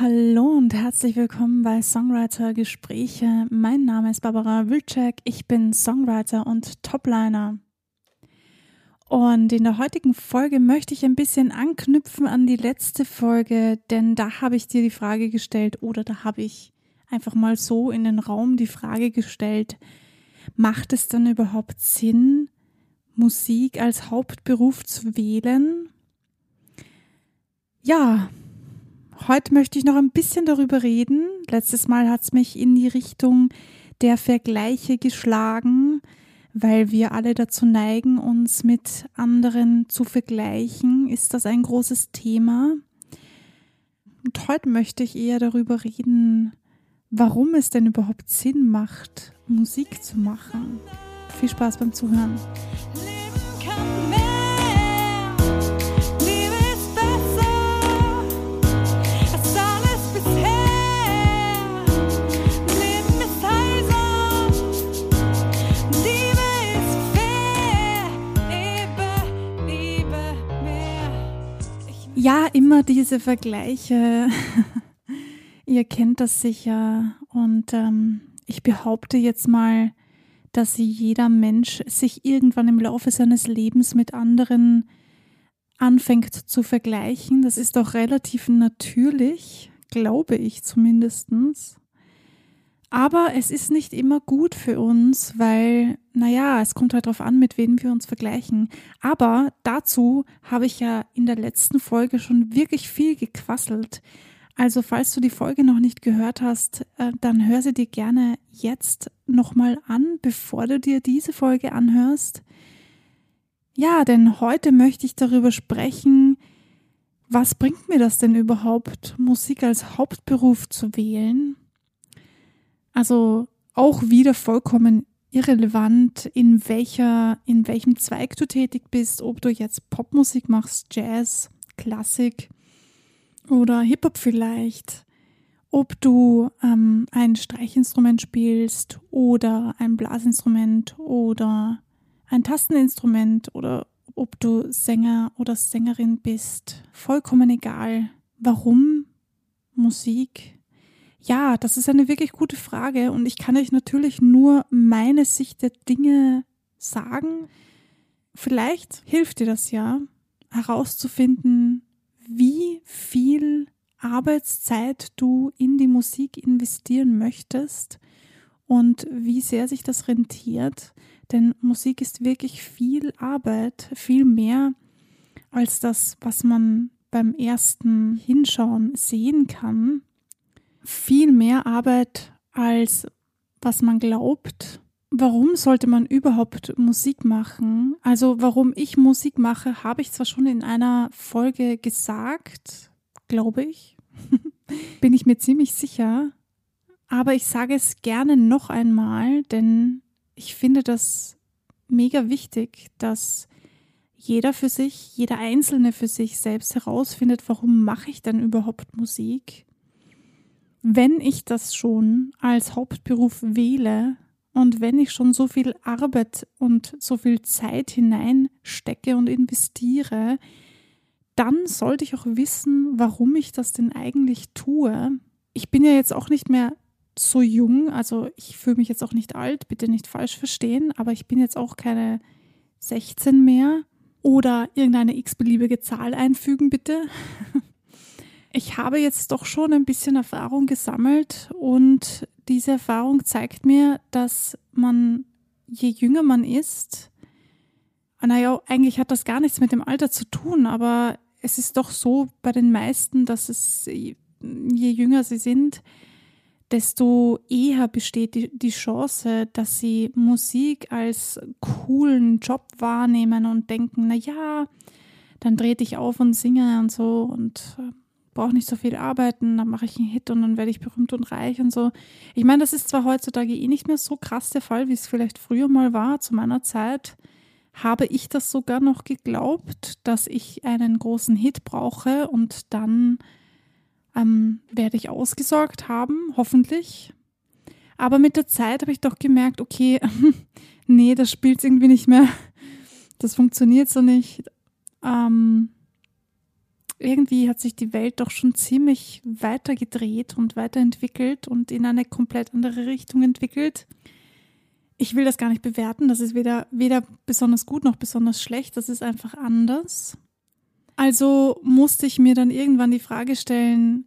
Hallo und herzlich willkommen bei Songwriter Gespräche. Mein Name ist Barbara Wilczek. Ich bin Songwriter und Topliner. Und in der heutigen Folge möchte ich ein bisschen anknüpfen an die letzte Folge, denn da habe ich dir die Frage gestellt oder da habe ich einfach mal so in den Raum die Frage gestellt, macht es dann überhaupt Sinn, Musik als Hauptberuf zu wählen? Ja, heute möchte ich noch ein bisschen darüber reden. Letztes Mal hat es mich in die Richtung der Vergleiche geschlagen weil wir alle dazu neigen, uns mit anderen zu vergleichen, ist das ein großes Thema. Und heute möchte ich eher darüber reden, warum es denn überhaupt Sinn macht, Musik zu machen. Viel Spaß beim Zuhören. Ja, immer diese Vergleiche. Ihr kennt das sicher. Und ähm, ich behaupte jetzt mal, dass jeder Mensch sich irgendwann im Laufe seines Lebens mit anderen anfängt zu vergleichen. Das ist auch relativ natürlich, glaube ich zumindestens. Aber es ist nicht immer gut für uns, weil, naja, es kommt halt darauf an, mit wem wir uns vergleichen. Aber dazu habe ich ja in der letzten Folge schon wirklich viel gequasselt. Also falls du die Folge noch nicht gehört hast, äh, dann hör sie dir gerne jetzt nochmal an, bevor du dir diese Folge anhörst. Ja, denn heute möchte ich darüber sprechen, was bringt mir das denn überhaupt, Musik als Hauptberuf zu wählen? Also auch wieder vollkommen irrelevant, in welcher, in welchem Zweig du tätig bist, ob du jetzt Popmusik machst, Jazz, Klassik oder Hip-Hop vielleicht, ob du ähm, ein Streichinstrument spielst oder ein Blasinstrument oder ein Tasteninstrument oder ob du Sänger oder Sängerin bist, vollkommen egal. Warum Musik ja, das ist eine wirklich gute Frage und ich kann euch natürlich nur meine Sicht der Dinge sagen. Vielleicht hilft dir das ja, herauszufinden, wie viel Arbeitszeit du in die Musik investieren möchtest und wie sehr sich das rentiert. Denn Musik ist wirklich viel Arbeit, viel mehr als das, was man beim ersten Hinschauen sehen kann viel mehr Arbeit, als was man glaubt. Warum sollte man überhaupt Musik machen? Also warum ich Musik mache, habe ich zwar schon in einer Folge gesagt, glaube ich. Bin ich mir ziemlich sicher. Aber ich sage es gerne noch einmal, denn ich finde das mega wichtig, dass jeder für sich, jeder Einzelne für sich selbst herausfindet, warum mache ich denn überhaupt Musik? Wenn ich das schon als Hauptberuf wähle und wenn ich schon so viel Arbeit und so viel Zeit hineinstecke und investiere, dann sollte ich auch wissen, warum ich das denn eigentlich tue. Ich bin ja jetzt auch nicht mehr so jung, also ich fühle mich jetzt auch nicht alt, bitte nicht falsch verstehen, aber ich bin jetzt auch keine 16 mehr oder irgendeine x-beliebige Zahl einfügen, bitte. ich habe jetzt doch schon ein bisschen Erfahrung gesammelt und diese Erfahrung zeigt mir, dass man, je jünger man ist, naja, eigentlich hat das gar nichts mit dem Alter zu tun, aber es ist doch so bei den meisten, dass es, je jünger sie sind, desto eher besteht die, die Chance, dass sie Musik als coolen Job wahrnehmen und denken, na ja, dann drehe ich auf und singe und so und äh, brauche nicht so viel arbeiten, dann mache ich einen Hit und dann werde ich berühmt und reich und so. Ich meine, das ist zwar heutzutage eh nicht mehr so krass der Fall, wie es vielleicht früher mal war. Zu meiner Zeit habe ich das sogar noch geglaubt, dass ich einen großen Hit brauche und dann ähm, werde ich ausgesorgt haben, hoffentlich. Aber mit der Zeit habe ich doch gemerkt, okay, nee, das spielt irgendwie nicht mehr. Das funktioniert so nicht. Ähm, irgendwie hat sich die Welt doch schon ziemlich weitergedreht und weiterentwickelt und in eine komplett andere Richtung entwickelt. Ich will das gar nicht bewerten, das ist weder, weder besonders gut noch besonders schlecht, das ist einfach anders. Also musste ich mir dann irgendwann die Frage stellen,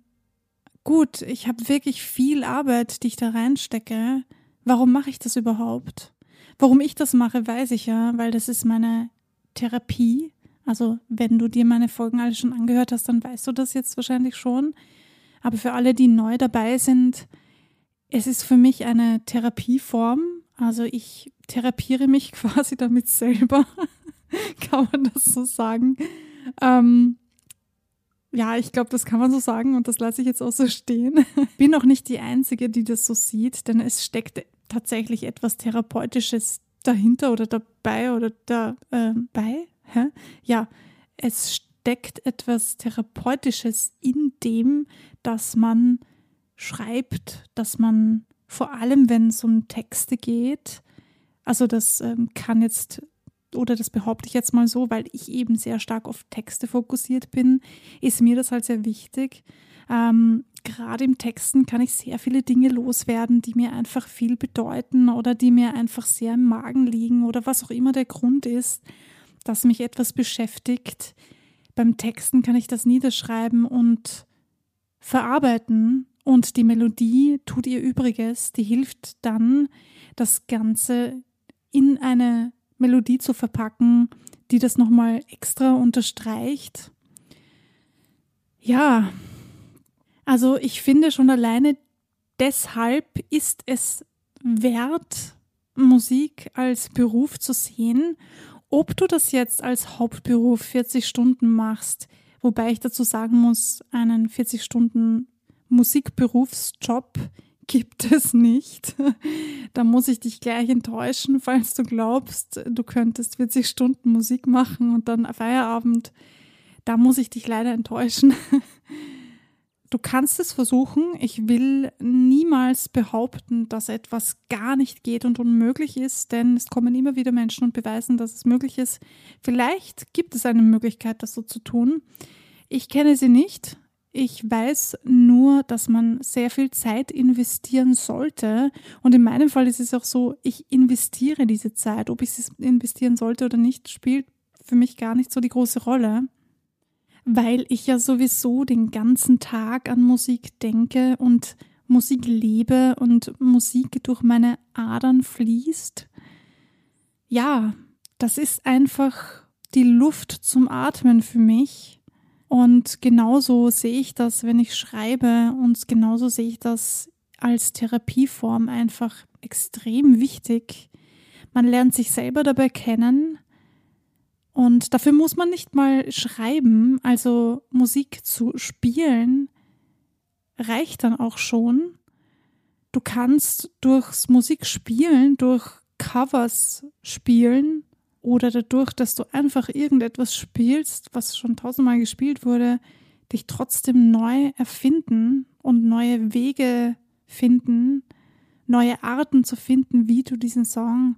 gut, ich habe wirklich viel Arbeit, die ich da reinstecke. Warum mache ich das überhaupt? Warum ich das mache, weiß ich ja, weil das ist meine Therapie. Also wenn du dir meine Folgen alle schon angehört hast, dann weißt du das jetzt wahrscheinlich schon. Aber für alle, die neu dabei sind, es ist für mich eine Therapieform. Also ich therapiere mich quasi damit selber, kann man das so sagen. Ähm, ja, ich glaube, das kann man so sagen und das lasse ich jetzt auch so stehen. Bin auch nicht die Einzige, die das so sieht, denn es steckt tatsächlich etwas Therapeutisches dahinter oder dabei oder dabei. Ja, es steckt etwas Therapeutisches in dem, dass man schreibt, dass man vor allem, wenn es um Texte geht, also das ähm, kann jetzt oder das behaupte ich jetzt mal so, weil ich eben sehr stark auf Texte fokussiert bin, ist mir das halt sehr wichtig. Ähm, Gerade im Texten kann ich sehr viele Dinge loswerden, die mir einfach viel bedeuten oder die mir einfach sehr im Magen liegen oder was auch immer der Grund ist dass mich etwas beschäftigt. Beim Texten kann ich das niederschreiben und verarbeiten und die Melodie tut ihr Übriges, die hilft dann, das Ganze in eine Melodie zu verpacken, die das nochmal extra unterstreicht. Ja, also ich finde schon alleine deshalb ist es wert, Musik als Beruf zu sehen ob du das jetzt als Hauptberuf 40 Stunden machst, wobei ich dazu sagen muss, einen 40 Stunden Musikberufsjob gibt es nicht. Da muss ich dich gleich enttäuschen, falls du glaubst, du könntest 40 Stunden Musik machen und dann Feierabend. Da muss ich dich leider enttäuschen. Du kannst es versuchen. Ich will niemals behaupten, dass etwas gar nicht geht und unmöglich ist, denn es kommen immer wieder Menschen und beweisen, dass es möglich ist. Vielleicht gibt es eine Möglichkeit, das so zu tun. Ich kenne sie nicht. Ich weiß nur, dass man sehr viel Zeit investieren sollte. Und in meinem Fall ist es auch so, ich investiere diese Zeit. Ob ich sie investieren sollte oder nicht, spielt für mich gar nicht so die große Rolle weil ich ja sowieso den ganzen Tag an Musik denke und Musik lebe und Musik durch meine Adern fließt. Ja, das ist einfach die Luft zum Atmen für mich. Und genauso sehe ich das, wenn ich schreibe und genauso sehe ich das als Therapieform einfach extrem wichtig. Man lernt sich selber dabei kennen, und dafür muss man nicht mal schreiben, also Musik zu spielen, reicht dann auch schon. Du kannst durchs Musikspielen, durch Covers spielen oder dadurch, dass du einfach irgendetwas spielst, was schon tausendmal gespielt wurde, dich trotzdem neu erfinden und neue Wege finden, neue Arten zu finden, wie du diesen Song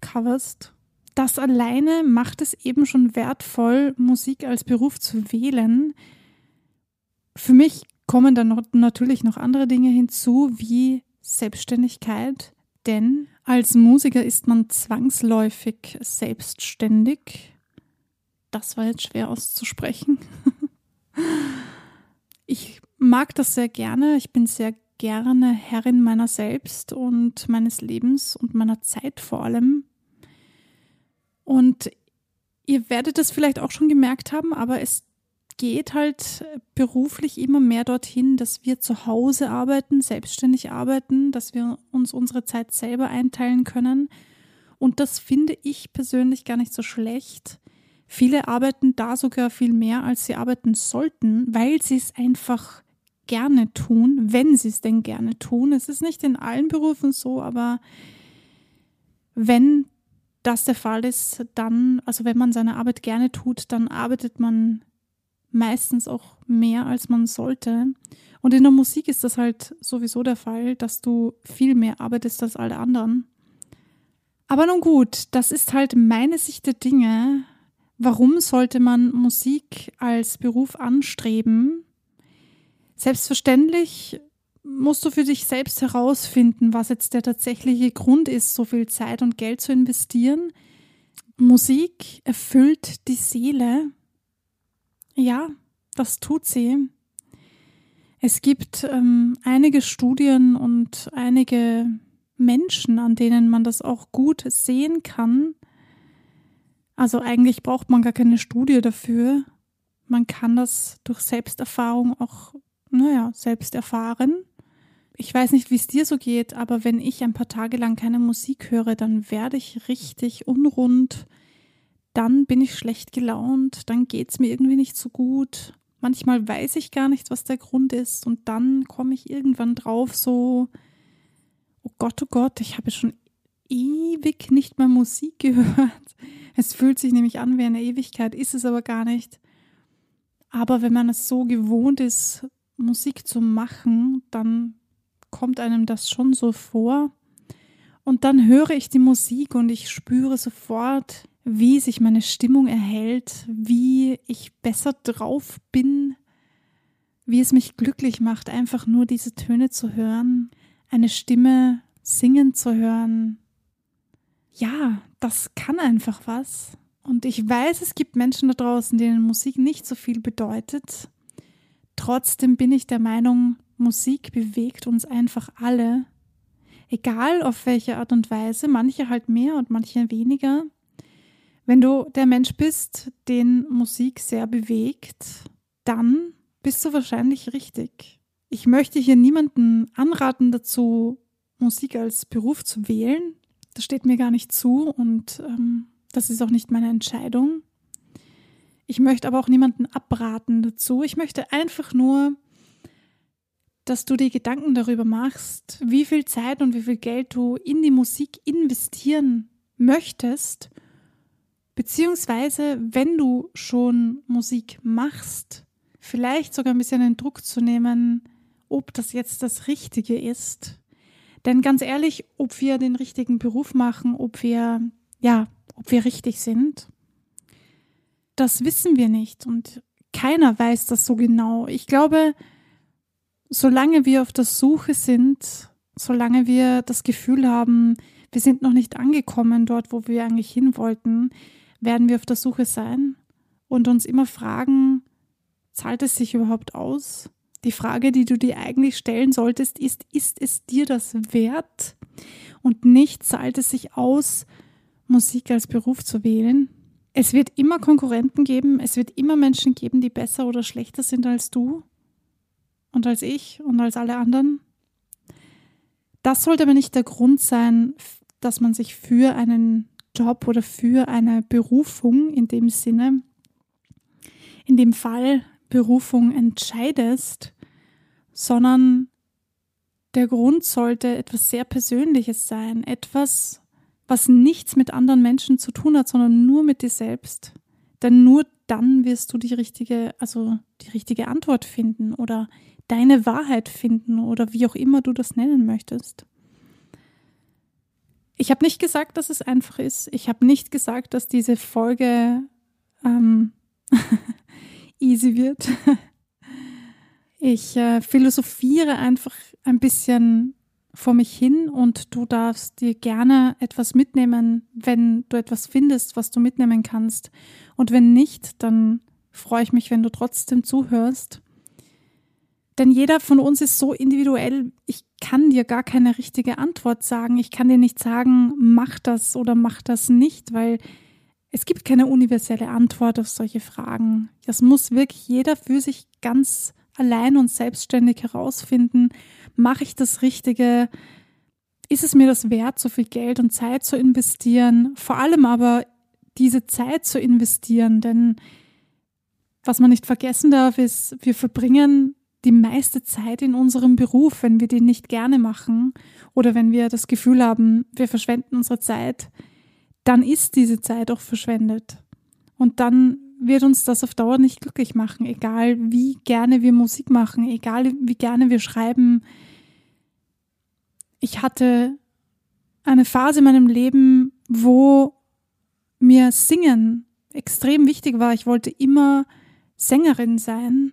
coverst das alleine macht es eben schon wertvoll, Musik als Beruf zu wählen. Für mich kommen dann natürlich noch andere Dinge hinzu, wie Selbstständigkeit, denn als Musiker ist man zwangsläufig selbstständig. Das war jetzt schwer auszusprechen. Ich mag das sehr gerne. Ich bin sehr gerne Herrin meiner selbst und meines Lebens und meiner Zeit vor allem. Und ihr werdet es vielleicht auch schon gemerkt haben, aber es geht halt beruflich immer mehr dorthin, dass wir zu Hause arbeiten, selbstständig arbeiten, dass wir uns unsere Zeit selber einteilen können. Und das finde ich persönlich gar nicht so schlecht. Viele arbeiten da sogar viel mehr, als sie arbeiten sollten, weil sie es einfach gerne tun, wenn sie es denn gerne tun. Es ist nicht in allen Berufen so, aber wenn das der Fall ist, dann, also wenn man seine Arbeit gerne tut, dann arbeitet man meistens auch mehr, als man sollte. Und in der Musik ist das halt sowieso der Fall, dass du viel mehr arbeitest als alle anderen. Aber nun gut, das ist halt meine Sicht der Dinge. Warum sollte man Musik als Beruf anstreben? Selbstverständlich musst du für dich selbst herausfinden, was jetzt der tatsächliche Grund ist, so viel Zeit und Geld zu investieren. Musik erfüllt die Seele. Ja, das tut sie. Es gibt ähm, einige Studien und einige Menschen, an denen man das auch gut sehen kann. Also eigentlich braucht man gar keine Studie dafür. Man kann das durch Selbsterfahrung auch, naja, selbst erfahren. Ich weiß nicht, wie es dir so geht, aber wenn ich ein paar Tage lang keine Musik höre, dann werde ich richtig unrund. Dann bin ich schlecht gelaunt, dann geht es mir irgendwie nicht so gut. Manchmal weiß ich gar nicht, was der Grund ist und dann komme ich irgendwann drauf so, oh Gott, oh Gott, ich habe schon ewig nicht mehr Musik gehört. Es fühlt sich nämlich an wie eine Ewigkeit, ist es aber gar nicht. Aber wenn man es so gewohnt ist, Musik zu machen, dann kommt einem das schon so vor. Und dann höre ich die Musik und ich spüre sofort, wie sich meine Stimmung erhält, wie ich besser drauf bin, wie es mich glücklich macht, einfach nur diese Töne zu hören, eine Stimme singen zu hören. Ja, das kann einfach was. Und ich weiß, es gibt Menschen da draußen, denen Musik nicht so viel bedeutet. Trotzdem bin ich der Meinung, Musik bewegt uns einfach alle, egal auf welche Art und Weise, manche halt mehr und manche weniger. Wenn du der Mensch bist, den Musik sehr bewegt, dann bist du wahrscheinlich richtig. Ich möchte hier niemanden anraten dazu, Musik als Beruf zu wählen. Das steht mir gar nicht zu und ähm, das ist auch nicht meine Entscheidung. Ich möchte aber auch niemanden abraten dazu. Ich möchte einfach nur dass du dir Gedanken darüber machst, wie viel Zeit und wie viel Geld du in die Musik investieren möchtest, beziehungsweise wenn du schon Musik machst, vielleicht sogar ein bisschen den Druck zu nehmen, ob das jetzt das Richtige ist. Denn ganz ehrlich, ob wir den richtigen Beruf machen, ob wir, ja, ob wir richtig sind, das wissen wir nicht und keiner weiß das so genau. Ich glaube, solange wir auf der Suche sind, solange wir das Gefühl haben, wir sind noch nicht angekommen dort, wo wir eigentlich hin wollten, werden wir auf der Suche sein und uns immer fragen, zahlt es sich überhaupt aus? Die Frage, die du dir eigentlich stellen solltest, ist, ist es dir das wert? Und nicht, zahlt es sich aus, Musik als Beruf zu wählen? Es wird immer Konkurrenten geben, es wird immer Menschen geben, die besser oder schlechter sind als du und als ich und als alle anderen. Das sollte aber nicht der Grund sein, dass man sich für einen Job oder für eine Berufung in dem Sinne, in dem Fall Berufung entscheidest, sondern der Grund sollte etwas sehr Persönliches sein, etwas, was nichts mit anderen Menschen zu tun hat, sondern nur mit dir selbst. Denn nur dann wirst du die richtige, also die richtige Antwort finden oder deine Wahrheit finden oder wie auch immer du das nennen möchtest. Ich habe nicht gesagt, dass es einfach ist. Ich habe nicht gesagt, dass diese Folge ähm, easy wird. Ich äh, philosophiere einfach ein bisschen vor mich hin und du darfst dir gerne etwas mitnehmen, wenn du etwas findest, was du mitnehmen kannst. Und wenn nicht, dann freue ich mich, wenn du trotzdem zuhörst denn jeder von uns ist so individuell. Ich kann dir gar keine richtige Antwort sagen. Ich kann dir nicht sagen, mach das oder mach das nicht, weil es gibt keine universelle Antwort auf solche Fragen. Das muss wirklich jeder für sich ganz allein und selbstständig herausfinden. Mache ich das Richtige? Ist es mir das wert, so viel Geld und Zeit zu investieren? Vor allem aber diese Zeit zu investieren, denn was man nicht vergessen darf, ist, wir verbringen die meiste Zeit in unserem Beruf, wenn wir den nicht gerne machen oder wenn wir das Gefühl haben, wir verschwenden unsere Zeit, dann ist diese Zeit auch verschwendet. Und dann wird uns das auf Dauer nicht glücklich machen, egal wie gerne wir Musik machen, egal wie gerne wir schreiben. Ich hatte eine Phase in meinem Leben, wo mir Singen extrem wichtig war. Ich wollte immer Sängerin sein.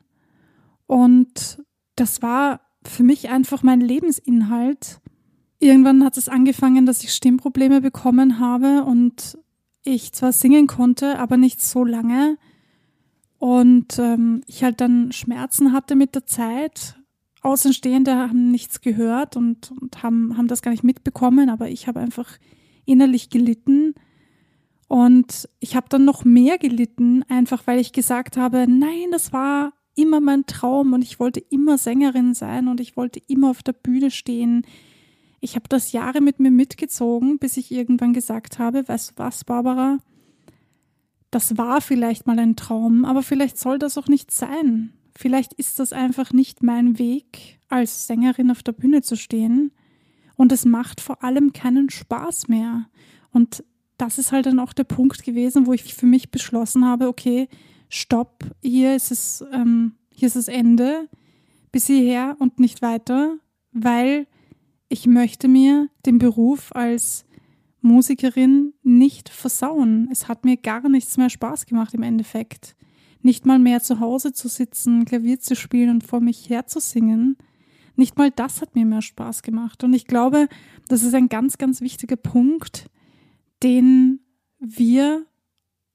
Und das war für mich einfach mein Lebensinhalt. Irgendwann hat es angefangen, dass ich Stimmprobleme bekommen habe und ich zwar singen konnte, aber nicht so lange. Und ähm, ich halt dann Schmerzen hatte mit der Zeit. Außenstehende haben nichts gehört und, und haben, haben das gar nicht mitbekommen, aber ich habe einfach innerlich gelitten. Und ich habe dann noch mehr gelitten, einfach weil ich gesagt habe, nein, das war immer mein Traum und ich wollte immer Sängerin sein und ich wollte immer auf der Bühne stehen. Ich habe das Jahre mit mir mitgezogen, bis ich irgendwann gesagt habe, weißt du was, Barbara, das war vielleicht mal ein Traum, aber vielleicht soll das auch nicht sein. Vielleicht ist das einfach nicht mein Weg, als Sängerin auf der Bühne zu stehen. Und es macht vor allem keinen Spaß mehr. Und das ist halt dann auch der Punkt gewesen, wo ich für mich beschlossen habe, okay, stopp, hier ist es, ähm, hier ist das Ende, bis hierher und nicht weiter, weil ich möchte mir den Beruf als Musikerin nicht versauen. Es hat mir gar nichts mehr Spaß gemacht im Endeffekt. Nicht mal mehr zu Hause zu sitzen, Klavier zu spielen und vor mich her zu singen. Nicht mal das hat mir mehr Spaß gemacht. Und ich glaube, das ist ein ganz, ganz wichtiger Punkt, den wir,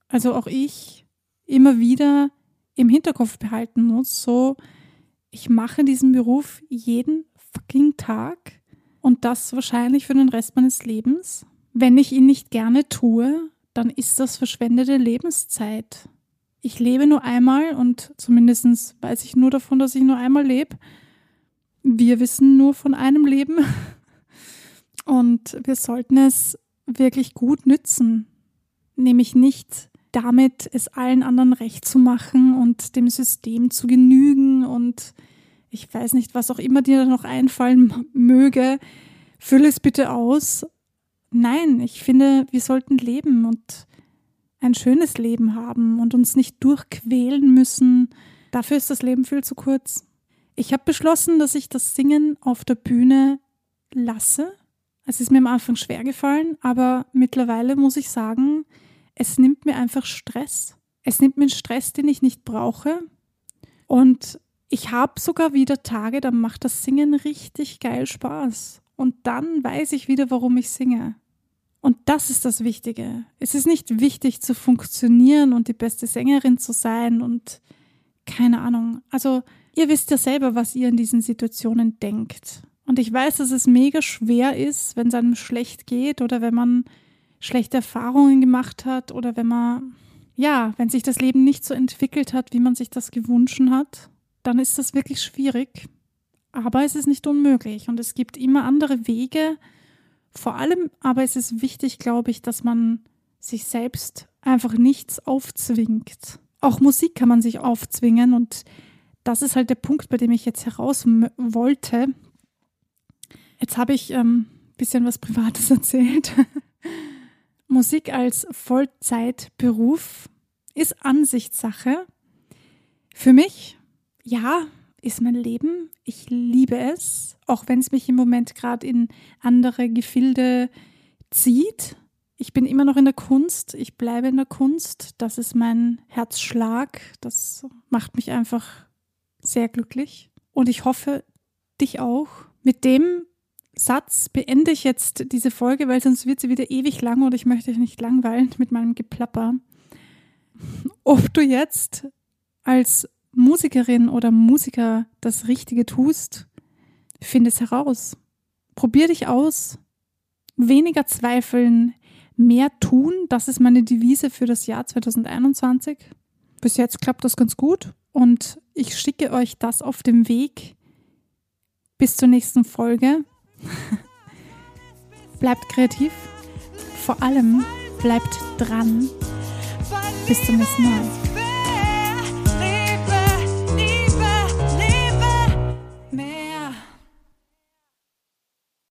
also auch ich, immer wieder im Hinterkopf behalten muss. So, ich mache diesen Beruf jeden fucking Tag und das wahrscheinlich für den Rest meines Lebens. Wenn ich ihn nicht gerne tue, dann ist das verschwendete Lebenszeit. Ich lebe nur einmal und zumindest weiß ich nur davon, dass ich nur einmal lebe. Wir wissen nur von einem Leben und wir sollten es wirklich gut nützen. Nämlich nicht damit, es allen anderen recht zu machen und dem System zu genügen und ich weiß nicht, was auch immer dir noch einfallen möge. Fülle es bitte aus. Nein, ich finde, wir sollten leben und ein schönes Leben haben und uns nicht durchquälen müssen. Dafür ist das Leben viel zu kurz. Ich habe beschlossen, dass ich das Singen auf der Bühne lasse es ist mir am Anfang schwer gefallen, aber mittlerweile muss ich sagen, es nimmt mir einfach Stress. Es nimmt mir einen Stress, den ich nicht brauche. Und ich habe sogar wieder Tage, da macht das Singen richtig geil Spaß. Und dann weiß ich wieder, warum ich singe. Und das ist das Wichtige. Es ist nicht wichtig zu funktionieren und die beste Sängerin zu sein und keine Ahnung. Also ihr wisst ja selber, was ihr in diesen Situationen denkt. Und ich weiß, dass es mega schwer ist, wenn es einem schlecht geht oder wenn man schlechte Erfahrungen gemacht hat oder wenn man, ja, wenn sich das Leben nicht so entwickelt hat, wie man sich das gewünscht hat, dann ist das wirklich schwierig. Aber es ist nicht unmöglich und es gibt immer andere Wege. Vor allem aber ist es wichtig, glaube ich, dass man sich selbst einfach nichts aufzwingt. Auch Musik kann man sich aufzwingen und das ist halt der Punkt, bei dem ich jetzt heraus wollte, Jetzt habe ich ein ähm, bisschen was Privates erzählt. Musik als Vollzeitberuf ist Ansichtssache. Für mich, ja, ist mein Leben. Ich liebe es, auch wenn es mich im Moment gerade in andere Gefilde zieht. Ich bin immer noch in der Kunst. Ich bleibe in der Kunst. Das ist mein Herzschlag. Das macht mich einfach sehr glücklich. Und ich hoffe, dich auch. Mit dem Satz beende ich jetzt diese Folge, weil sonst wird sie wieder ewig lang und ich möchte euch nicht langweilen mit meinem Geplapper. Ob du jetzt als Musikerin oder Musiker das Richtige tust, finde es heraus. Probier dich aus. Weniger zweifeln, mehr tun. Das ist meine Devise für das Jahr 2021. Bis jetzt klappt das ganz gut und ich schicke euch das auf dem Weg bis zur nächsten Folge. bleibt kreativ. Vor allem bleibt dran. Bis zum nächsten Mal.